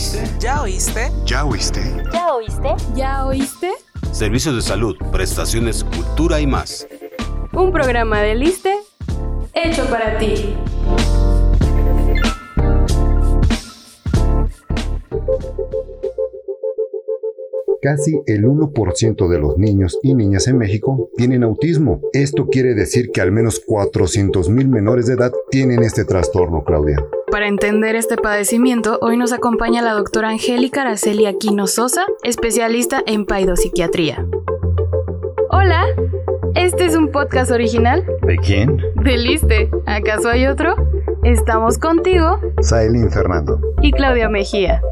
oíste? ¿Ya oíste? ¿Ya oíste? ¿Ya oíste? ¿Ya oíste? Servicios de salud, prestaciones, cultura y más. Un programa de Liste hecho para ti. Casi el 1% de los niños y niñas en México tienen autismo. Esto quiere decir que al menos 400.000 menores de edad tienen este trastorno, Claudia. Para entender este padecimiento, hoy nos acompaña la doctora Angélica Araceli Aquino Sosa, especialista en paidopsiquiatría. Hola, este es un podcast original ¿De quién? de Liste. ¿Acaso hay otro? Estamos contigo Sailin Fernando. y Claudia Mejía.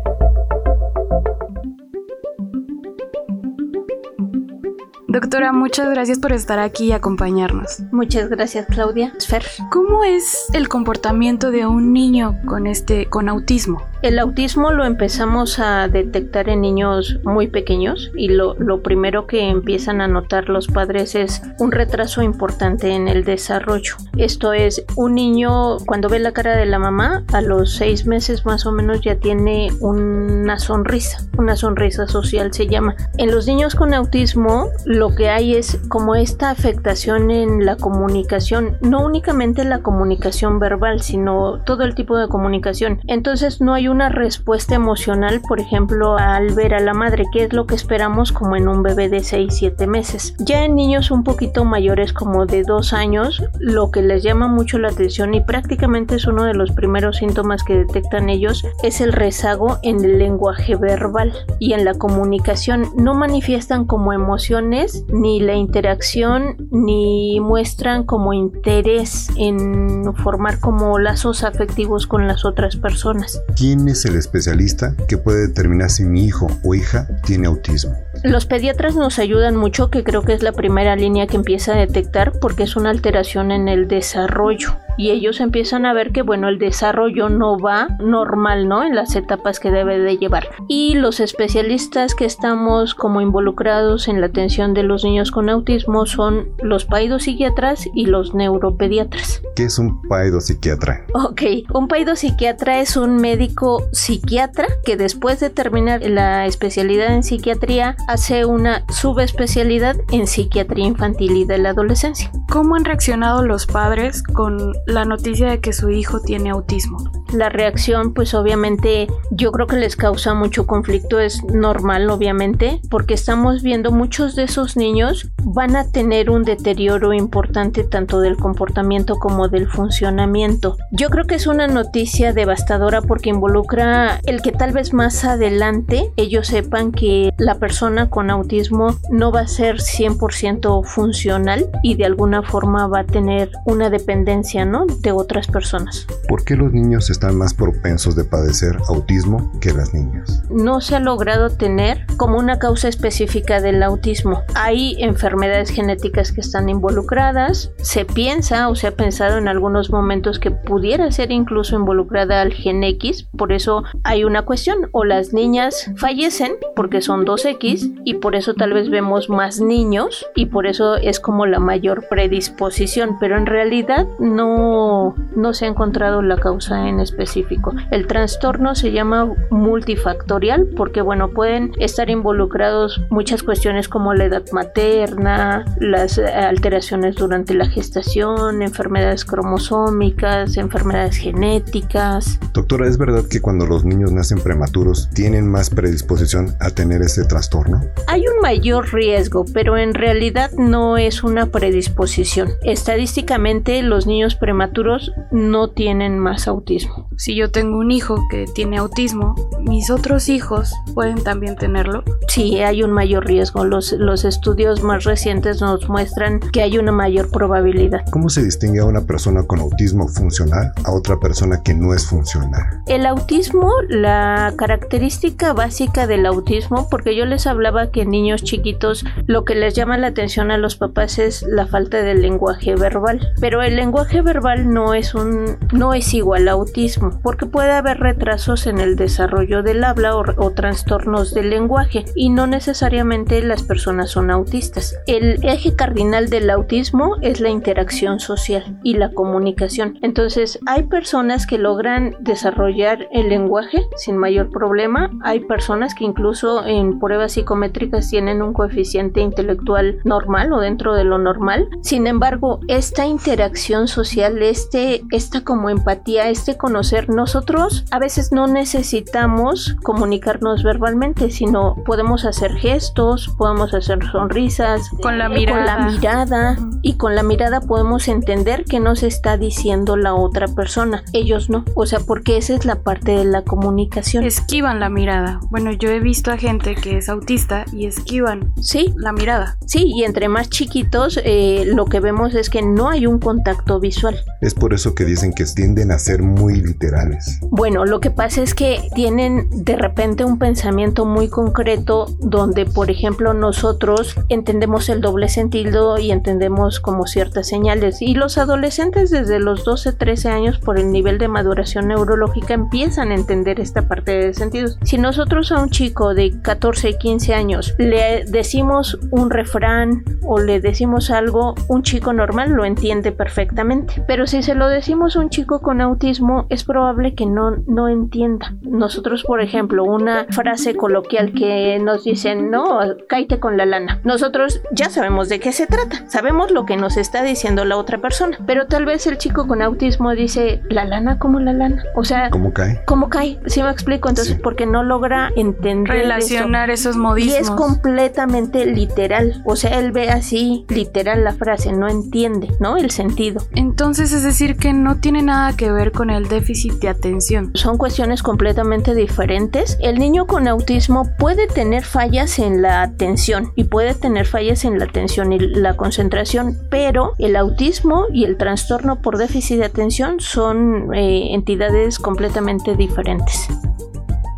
Doctora, muchas gracias por estar aquí y acompañarnos. Muchas gracias, Claudia. Fer. ¿Cómo es el comportamiento de un niño con este con autismo? El autismo lo empezamos a detectar en niños muy pequeños y lo, lo primero que empiezan a notar los padres es un retraso importante en el desarrollo. Esto es, un niño cuando ve la cara de la mamá, a los seis meses más o menos ya tiene una sonrisa, una sonrisa social se llama. En los niños con autismo lo que hay es como esta afectación en la comunicación, no únicamente la comunicación verbal, sino todo el tipo de comunicación. Entonces no hay una respuesta emocional, por ejemplo, al ver a la madre, que es lo que esperamos como en un bebé de 6-7 meses. Ya en niños un poquito mayores como de 2 años, lo que les llama mucho la atención y prácticamente es uno de los primeros síntomas que detectan ellos es el rezago en el lenguaje verbal y en la comunicación. No manifiestan como emociones ni la interacción ni muestran como interés en formar como lazos afectivos con las otras personas. ¿Quién es el especialista que puede determinar si mi hijo o hija tiene autismo? Los pediatras nos ayudan mucho, que creo que es la primera línea que empieza a detectar porque es una alteración en el desarrollo. Y ellos empiezan a ver que, bueno, el desarrollo no va normal, ¿no? En las etapas que debe de llevar. Y los especialistas que estamos como involucrados en la atención de los niños con autismo son los paidopsiquiatras y los neuropediatras. ¿Qué es un paidopsiquiatra? Ok, un paidopsiquiatra es un médico psiquiatra que después de terminar la especialidad en psiquiatría hace una subespecialidad en psiquiatría infantil y de la adolescencia. ¿Cómo han reaccionado los padres con la noticia de que su hijo tiene autismo? La reacción pues obviamente yo creo que les causa mucho conflicto, es normal obviamente, porque estamos viendo muchos de esos niños van a tener un deterioro importante tanto del comportamiento como del funcionamiento. Yo creo que es una noticia devastadora porque involucra el que tal vez más adelante ellos sepan que la persona con autismo no va a ser 100% funcional y de alguna forma va a tener una dependencia, ¿no? de otras personas. ¿Por qué los niños están más propensos de padecer autismo que las niñas? No se ha logrado tener como una causa específica del autismo. Hay enfermedades genéticas que están involucradas. Se piensa o se ha pensado en algunos momentos que pudiera ser incluso involucrada al gen X. Por eso hay una cuestión. O las niñas fallecen porque son 2X y por eso tal vez vemos más niños y por eso es como la mayor predisposición. Pero en realidad no, no se ha encontrado la causa en específico. El trastorno se llama multifactorial porque bueno pueden estar involucrados muchas cuestiones como la edad materna, las alteraciones durante la gestación, enfermedades cromosómicas, enfermedades genéticas. Doctora, ¿es verdad que cuando los niños nacen prematuros tienen más predisposición a tener este trastorno? Hay un mayor riesgo, pero en realidad no es una predisposición. Estadísticamente los niños prematuros no tienen más autismo. Si yo tengo un hijo que tiene autismo, mis otros hijos pueden también tenerlo. Sí, hay un mayor riesgo. Los, los estudios más recientes nos muestran que hay una mayor probabilidad. ¿Cómo se distingue a una persona con autismo funcional a otra persona que no es funcional? El autismo, la característica básica del autismo, porque yo les hablaba que niños chiquitos lo que les llama la atención a los papás es la falta del lenguaje verbal. Pero el lenguaje verbal no es un no es igual a autismo, porque puede haber retrasos en el desarrollo del habla o, o trastornos del lenguaje y no necesariamente las personas son autistas. El eje cardinal del autismo es la interacción social y la comunicación. Entonces, hay personas que logran desarrollar el lenguaje sin mayor problema, hay personas que incluso en pruebas psicométricas tienen un coeficiente intelectual normal o dentro de lo normal. Sin embargo, esta interacción social, este, esta como empatía, este conocer, nosotros a veces no necesitamos comunicarnos verbalmente, sino podemos hacer gestos, podemos hacer sonrisas, con la eh, mirada, con la mirada y con la mirada podemos entender qué nos está diciendo la otra persona. Ellos no, o sea, porque esa es la parte de la comunicación. esquivan la mirada. Bueno, yo he visto a gente que es autista y esquivan Sí, la mirada. sí, y entre más chiquitos eh, lo que vemos es que no hay un contacto visual. Es por eso que dicen que tienden a ser muy literales. Bueno, lo que pasa es que tienen de repente un pensamiento muy concreto donde, por ejemplo, nosotros entendemos el doble sentido y entendemos como ciertas señales. Y los adolescentes desde los 12, 13 años, por el nivel de maduración neurológica, empiezan a entender esta parte de sentidos. Si nosotros a un chico de 14, 15 años le decimos un refrán o le decimos algo, un chico normal lo entiende perfectamente. Pero si se lo decimos a un chico con autismo, probable que no, no entienda. Nosotros, por ejemplo, una frase coloquial que nos dicen, no, cállate con la lana. Nosotros ya sabemos de qué se trata, sabemos lo que nos está diciendo la otra persona, pero tal vez el chico con autismo dice, la lana como la lana. O sea, ¿Cómo cae? ¿cómo cae? ¿Sí me explico? Entonces, Sí. porque no logra entender eso. Relacionar esos Y modismos. es completamente literal. O sea, él ve así literal la frase, no entiende, ¿no? El sentido. Entonces es decir que no tiene nada que ver con el déficit de atención. Son cuestiones completamente diferentes. El niño con autismo puede tener fallas en la atención y puede tener fallas en la atención y la concentración, pero el autismo y el trastorno por déficit de atención son eh, entidades completamente diferentes.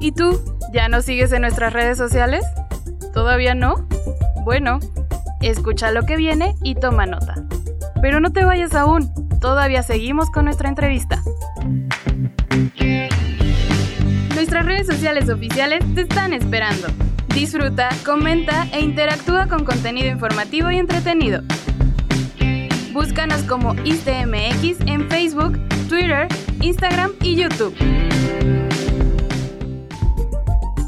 ¿Y tú? ¿Ya nos sigues en nuestras redes sociales? ¿Todavía no? Bueno, escucha lo que viene y toma nota. Pero no te vayas aún, todavía seguimos con nuestra entrevista. Nuestras redes sociales oficiales te están esperando. Disfruta, comenta e interactúa con contenido informativo y entretenido. Búscanos como ISTMX en Facebook, Twitter, Instagram y YouTube.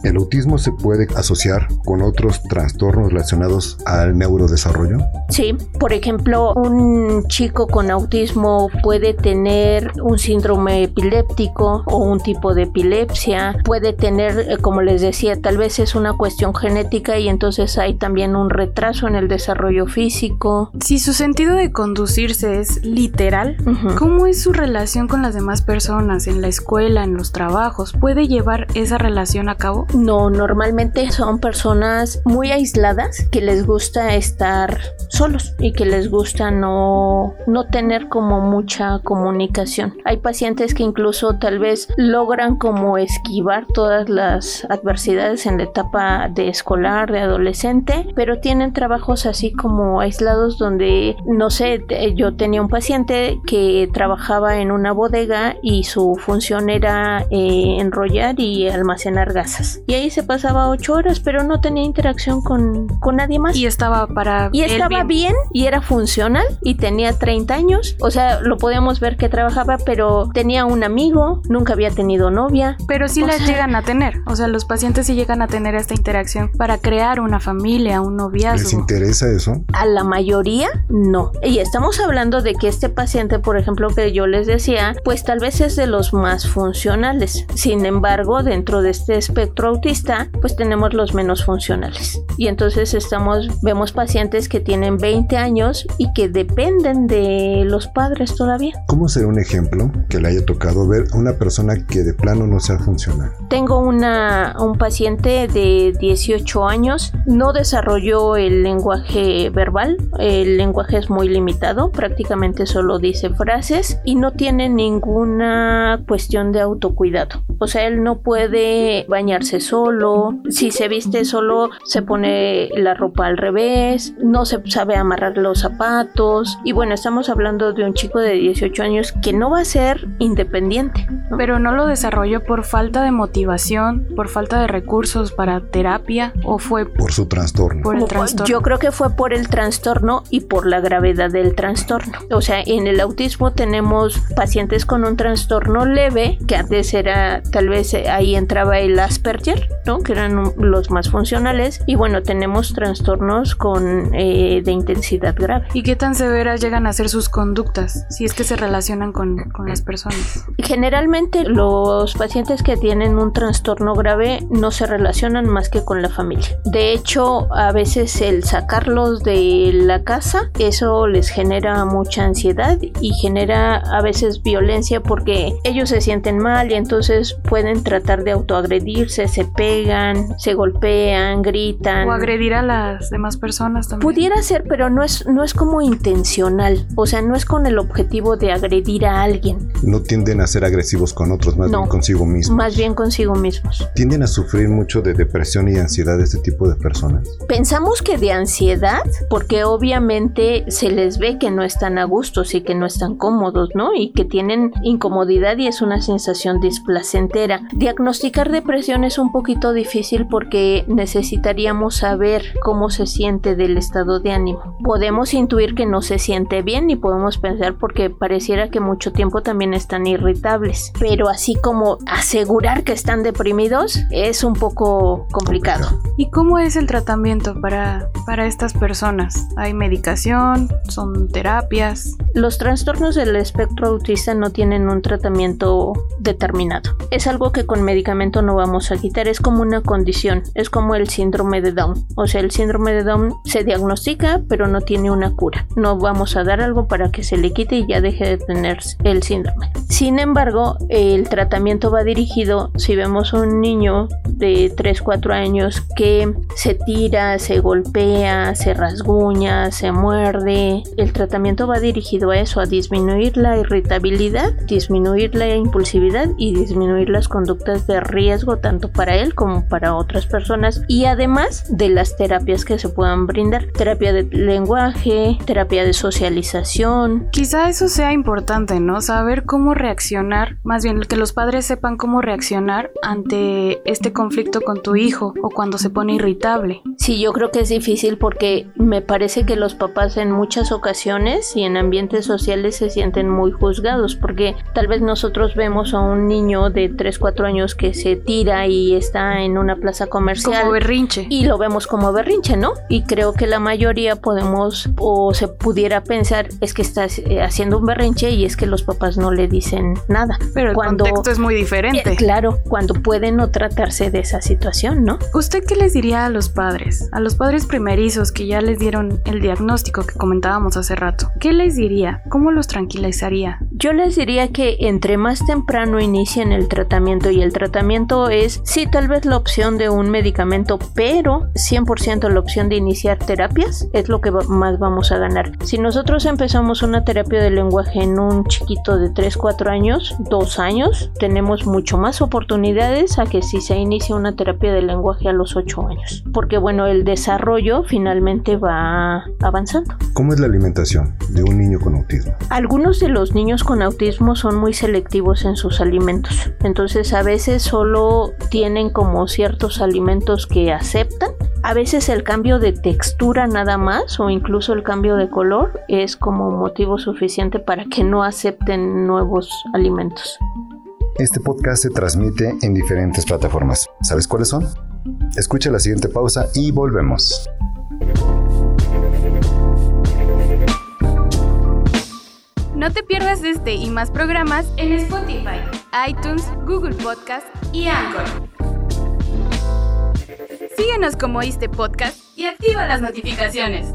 ¿El autismo se puede asociar con otros trastornos relacionados al neurodesarrollo? Sí, por ejemplo, un chico con autismo puede tener un síndrome epiléptico o un tipo de epilepsia, puede tener, eh, como les decía, tal vez es una cuestión genética y entonces hay también un retraso en el desarrollo físico. Si su sentido de conducirse es literal. ¿cómo es su relación con las demás personas en la escuela, en los trabajos? ¿Puede llevar esa relación a cabo? No, normalmente son personas muy aisladas que les gusta estar solos y que les gusta no, no tener como mucha comunicación. Hay pacientes que incluso tal vez logran como esquivar todas las adversidades en la etapa de escolar, de adolescente, pero tienen trabajos así como aislados donde, no sé, yo tenía un paciente que trabajaba en una bodega y su función era eh, enrollar y almacenar gasas. Y ahí se pasaba ocho horas, pero no tenía interacción con, con nadie más. Y estaba para Y él estaba bien. Y era funcional y tenía 30 años. O sea, lo podíamos ver que trabajaba, pero tenía un amigo, nunca había tenido novia. Pero sí O las sea- llegan a tener, o sea, los pacientes sí llegan a tener esta interacción para crear una familia, un ¿Les noviazgo. interesa eso? A la mayoría no. Y estamos hablando de que este paciente, por ejemplo, que yo les decía, pues tal vez es de los más funcionales. Sin embargo, dentro de este espectro autista, pues tenemos los menos funcionales. Y entonces estamos, vemos pacientes que tienen 20 años y que dependen de los padres todavía. ¿Cómo será un ejemplo que le haya tocado ver a una persona que de plano no sea funcional? Tengo una, un paciente de 18 años, no desarrolló el lenguaje verbal, el lenguaje es muy limitado, prácticamente solo dice frases y no tiene ninguna cuestión de autocuidado. O sea, él no puede bañarse solo, si se viste solo se pone la ropa al revés, no se sabe amarrar los zapatos y bueno, estamos hablando de un chico de 18 años que no va a ser independiente. Pero no lo desarrolló por falta de motivación, por falta de recursos para terapia o fue por su trastorno. Por el trastorno. Yo creo que fue por el trastorno y por la gravedad del trastorno. O sea, en el autismo tenemos pacientes con un trastorno leve, que antes era tal vez eh, ahí entraba el Asperger, ¿no? Que eran los más funcionales y bueno, tenemos trastornos con eh, de intensidad grave. ¿Y qué tan severas llegan a ser sus conductas si es que se relacionan con, con las personas? Generalmente los pacientes que tienen un trastorno grave no se relacionan más que con la familia. De hecho, a veces el sacarlos de la casa, eso les genera mucha ansiedad y genera a veces violencia porque ellos se sienten mal y entonces pueden tratar de autoagredirse, se pegan, se golpean, gritan. O agredir a las demás personas también. Pudiera ser, pero no es, no es como intencional. O sea, no es con el objetivo de agredir a alguien. No tienden a ser agresivos con otros, más bien consigo mismos. Más bien consigo mismos. Tienden a sufrir mucho de depresión y ansiedad este tipo de personas. Pensamos que de ansiedad, porque obviamente se les ve que no están a gusto y que no están cómodos, ¿no? Y que tienen incomodidad y es una sensación displacentera. Diagnosticar depresión es un poquito difícil porque necesitaríamos saber cómo se siente del estado de ánimo. Podemos intuir que no se siente bien y podemos pensar porque pareciera que mucho tiempo también están irritables. Pero así como asegurar que están deprimidos es un poco complicado. ¿Y cómo es el tratamiento para, para estas personas? ¿Hay medicación? ¿Son terapias? Los trastornos del espectro autista no tienen un tratamiento determinado. Es algo que con medicamento no vamos a quitar, es como una condición, es como el síndrome de Down. O sea, el síndrome de Down se diagnostica, pero no tiene una cura. No vamos a dar algo para que se le quite y ya deje de tener el síndrome. Sin embargo, el tratamiento va dirigido, si vemos un niño de 3, 4 años que se tira, se golpea, se rasguña, se muerde, el tratamiento va dirigido a eso, a disminuir la irritabilidad, disminuir la impulsividad y disminuir las conductas de riesgo tanto para él como para otras personas y además de las terapias que se puedan brindar, terapia de lenguaje, terapia de socialización. Quizá eso sea importante, ¿no? Saber cómo reaccionar, más bien que los padres sepan cómo reaccionar ante este conflicto con tu hijo o cuando se pone irritable. Sí, yo creo que es difícil porque me parece que los papás en muchas ocasiones y en ambientes sociales se sienten muy juzgados porque tal vez nosotros vemos a un niño de 3, 4 años que se tira y está en una plaza comercial. Como berrinche. Y lo vemos como berrinche, ¿no? Y creo que la mayoría podemos o se pudiera pensar es que está eh, haciendo un berrinche y es que los papás no le dicen nada. Pero el contexto es muy diferente. Eh, claro, cuando puede no tratarse de esa situación, ¿no? ¿Usted qué les diría a los padres? A los padres primerizos que ya les dieron el diagnóstico que comentábamos hace rato. ¿Qué les diría? ¿Cómo los tranquilizaría? Yo les diría que entre más temprano inicien el tratamiento y el tratamiento es, sí, tal vez la opción de un medicamento, pero 100% la opción de iniciar terapias es lo que más vamos a ganar. Si nosotros empezamos una terapia de lenguaje en un chiquito de 3, 4 años, 2 años, tenemos mucho más oportunidades a que si se inicia una terapia de lenguaje a los 8 años. Porque bueno, el desarrollo finalmente va avanzando. ¿Cómo es la alimentación de un niño con autismo? Algunos de los niños con autismo son muy selectivos en sus alimentos. Entonces a veces solo tienen como ciertos alimentos que aceptan. A veces el cambio de textura nada más o incluso el cambio de color es como motivo suficiente para que no acepten nuevos alimentos. Este podcast se transmite en diferentes plataformas. ¿Sabes cuáles son? Escucha la siguiente pausa y volvemos. No te pierdas este y más programas en Spotify, iTunes, Google Podcast y Anchor. Síguenos como este podcast y activa las notificaciones.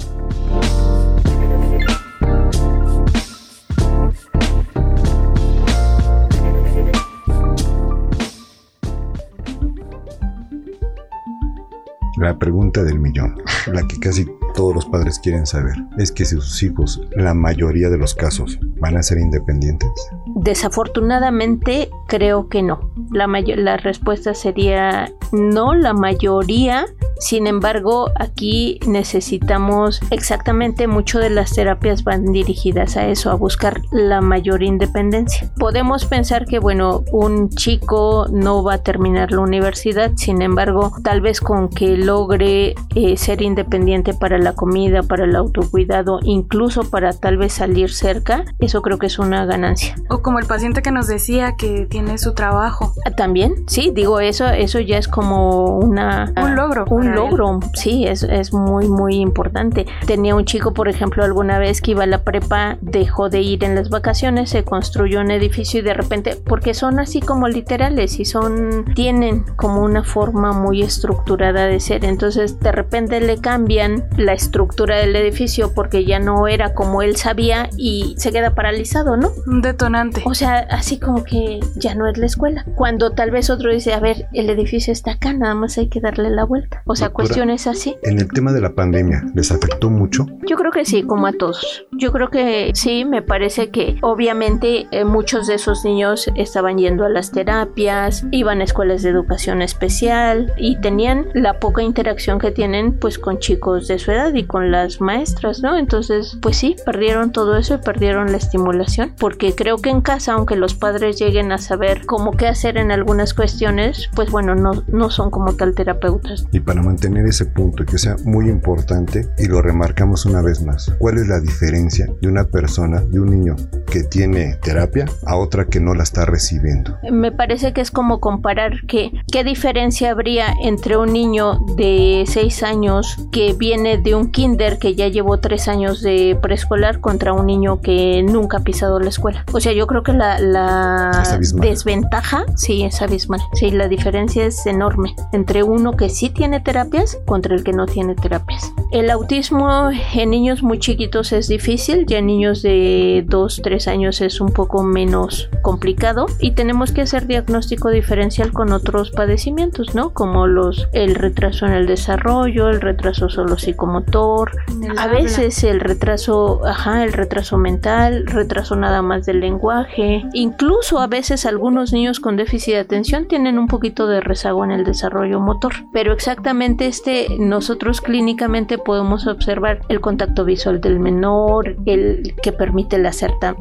La pregunta del millón, la que casi todos los padres quieren saber, es que si sus hijos, la mayoría de los casos, van a ser independientes. Desafortunadamente, creo que no. La, la respuesta sería no, la mayoría sin embargo, aquí necesitamos exactamente mucho de las terapias van dirigidas a eso, a buscar la mayor independencia. Podemos pensar que, bueno, un chico no va a terminar la universidad, sin embargo, tal vez con que logre eh, ser independiente para la comida, para el autocuidado, incluso para tal vez salir cerca, eso creo que es una ganancia. O como el paciente que nos decía que tiene su trabajo. Ah, también, sí, digo, eso, eso ya es como una... Un logro logro, sí, es, es muy, muy importante. Tenía un chico, por ejemplo, alguna vez que iba a la prepa, dejó de ir en las vacaciones, se construyó un edificio y de repente, porque son así como literales y son, tienen como una forma muy estructurada de ser. Entonces, de repente le cambian la estructura del edificio porque ya no era como él sabía y se queda paralizado, ¿no? Un detonante. O sea, así como que ya no es la escuela. Cuando tal vez otro dice, a ver, el edificio está acá, nada más hay que darle la vuelta. O sea, cuestiones así. En el tema de la pandemia, ¿les afectó mucho? Yo creo que sí, como a todos. Yo creo que sí, me parece que obviamente eh, muchos de esos niños estaban yendo a las terapias, iban a escuelas de educación especial y tenían la poca interacción que tienen pues con chicos de su edad y con las maestras, ¿no? Entonces, pues sí, perdieron todo eso y perdieron la estimulación, porque creo que en casa, aunque los padres lleguen a saber cómo qué hacer en algunas cuestiones, pues bueno, no, no son como tal terapeutas. Y para mantener ese punto que sea muy importante y lo remarcamos una vez más. ¿Cuál es la diferencia de una persona, de un niño que tiene terapia a otra que no la está recibiendo? Me parece que es como comparar que, qué diferencia habría entre un niño de 6 años que viene de un kinder que ya llevó 3 años de preescolar contra un niño que nunca ha pisado la escuela. O sea, yo creo que la, la desventaja, sí, es abismal. Sí, la diferencia es enorme entre uno que sí tiene terapias contra el que no tiene terapias. El autismo en niños muy chiquitos es difícil, ya en niños de 2, 3 años es un poco menos complicado y tenemos que hacer diagnóstico diferencial con otros padecimientos, ¿no? Como los el retraso en el desarrollo, el retraso solo psicomotor, a veces el retraso, ajá, el retraso mental, retraso nada más del lenguaje, incluso a veces algunos niños con déficit de atención tienen un poquito de rezago en el desarrollo motor, pero exactamente este, nosotros clínicamente podemos observar el contacto visual del menor, el que permite el,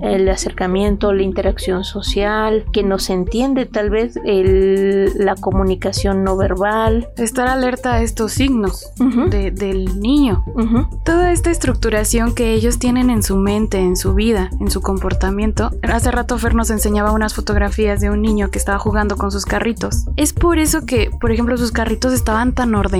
el acercamiento, la interacción social, que nos entiende tal vez la comunicación no verbal. Estar alerta a estos signos del niño. Toda esta estructuración que ellos tienen en su mente, en su vida, en su comportamiento. Hace rato Fer nos enseñaba unas fotografías de un niño que estaba jugando con sus carritos. Es por eso que, por ejemplo, sus carritos estaban tan ordenados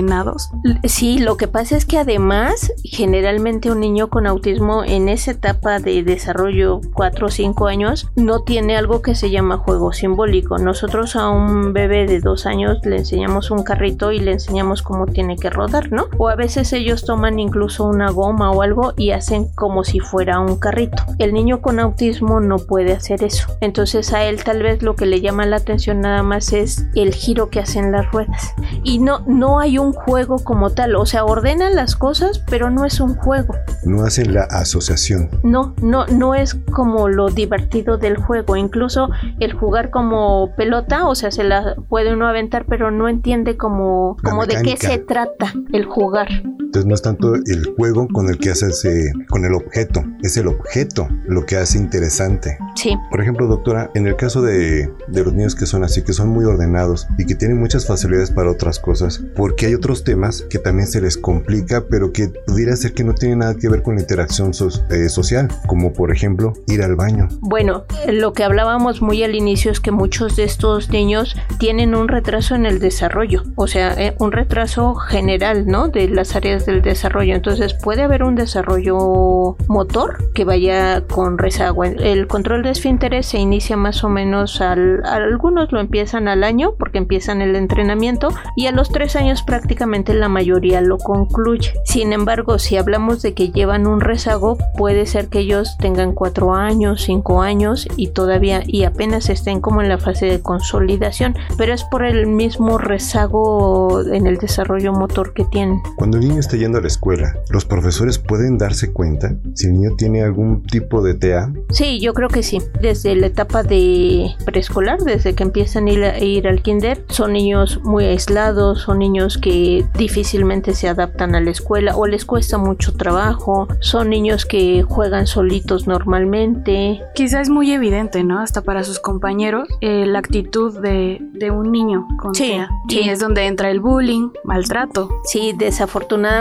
Sí, lo que pasa es que además, generalmente un niño con autismo en esa etapa de desarrollo 4 o 5 años no tiene algo que se llama juego simbólico. Nosotros a un bebé de 2 años le enseñamos un carrito y le enseñamos cómo tiene que rodar, ¿no? O a veces ellos toman incluso una goma o algo y hacen como si fuera un carrito. El niño con autismo no puede hacer eso. Entonces a él tal vez lo que le llama la atención nada más es el giro que hacen las ruedas. Y no, no hay un juego juego como tal, o sea, ordenan las cosas, pero no es un juego. No hacen la asociación. No, no, no es como lo divertido del juego. Incluso el jugar como pelota, o sea, se la puede uno aventar, pero no entiende como, como de qué se trata el jugar. Entonces no es tanto el juego con el que haces con el objeto, es el objeto lo que hace interesante. Sí. Por ejemplo, doctora, en el caso de, de los niños que son así, que son muy ordenados y que tienen muchas facilidades para otras cosas, porque hay otros temas que también se les complica, pero que pudiera ser que no tienen nada que ver con la interacción eh, social, como por ejemplo ir al baño. Bueno, lo que hablábamos muy al inicio es que muchos de estos niños tienen un retraso en el desarrollo, o sea, eh, un retraso general, ¿no? De las áreas del desarrollo. Entonces puede haber un desarrollo motor que vaya con rezago. El control de esfínteres se inicia más o menos al, algunos lo empiezan al año porque empiezan el entrenamiento y a los tres años prácticamente la mayoría lo concluye. Sin embargo, si hablamos de que llevan un rezago, puede ser que ellos tengan cuatro años, cinco años y todavía y apenas estén como en la fase de consolidación, pero es por el mismo rezago en el desarrollo motor que tienen. Cuando el está yendo a la escuela, ¿los profesores pueden darse cuenta si el niño tiene algún tipo de TEA? Sí, yo creo que sí. Desde la etapa de preescolar, desde que empiezan a ir, a ir al kinder, son niños muy aislados, son niños que difícilmente se adaptan a la escuela o les cuesta mucho trabajo, son niños que juegan solitos normalmente. Quizá es muy evidente, ¿no? Hasta para sus compañeros, eh, la actitud de, de, un niño con sí, TEA. sí. Y es donde entra el bullying, maltrato. Sí, desafortunadamente,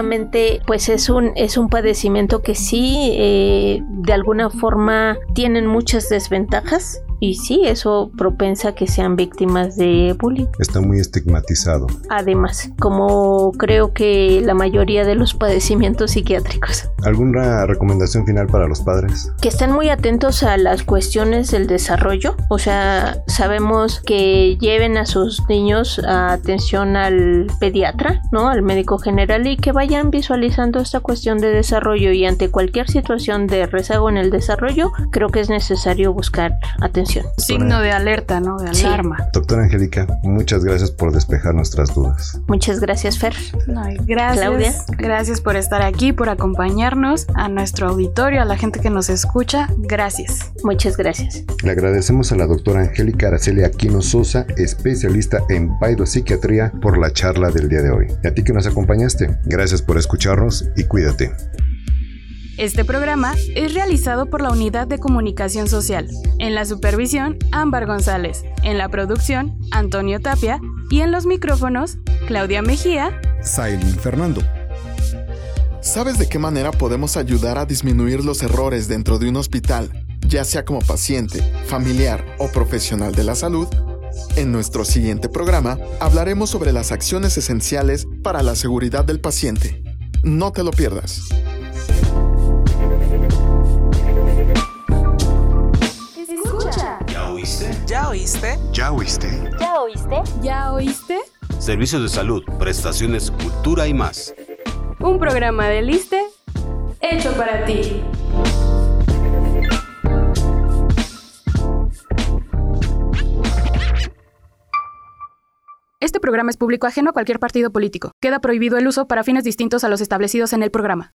pues es un, es un padecimiento que sí, eh, de alguna forma, tienen muchas desventajas y sí, eso propensa que sean víctimas de bullying. Está muy estigmatizado. Además, como creo que la mayoría de los padecimientos psiquiátricos. ¿Alguna recomendación final para los padres? Que estén muy atentos a las cuestiones del desarrollo. O sea, sabemos que lleven a sus niños a atención al pediatra, ¿no? Al médico general y que vayan visualizando esta cuestión de desarrollo y ante cualquier situación de rezago en el desarrollo, creo que es necesario buscar atención. Signo de alerta, ¿no? De Sí. alarma. Doctora Angélica, muchas gracias por despejar nuestras dudas. Muchas gracias, Fer. No, gracias. Claudia. Gracias por estar aquí, por acompañarnos, a nuestro auditorio, a la gente que nos escucha. Gracias. Muchas gracias. Le agradecemos a la doctora Angélica Araceli Aquino Sosa, especialista en paidopsiquiatría, por la charla del día de hoy. Y a ti que nos acompañaste, gracias por escucharnos y cuídate. Este programa es realizado por la Unidad de Comunicación Social. En la supervisión, Ámbar González. En la producción, Antonio Tapia. Y en los micrófonos, Claudia Mejía. Sailin Fernando. ¿Sabes de qué manera podemos ayudar a disminuir los errores dentro de un hospital, ya sea como paciente, familiar o profesional de la salud? En nuestro siguiente programa hablaremos sobre las acciones esenciales para la seguridad del paciente. No te lo pierdas. ¿Ya oíste? ¿Ya oíste? ¿Ya oíste? ¿Ya oíste? Servicios de salud, prestaciones, cultura y más. Un programa de Liste hecho para ti. Este programa es público ajeno a cualquier partido político. Queda prohibido el uso para fines distintos a los establecidos en el programa.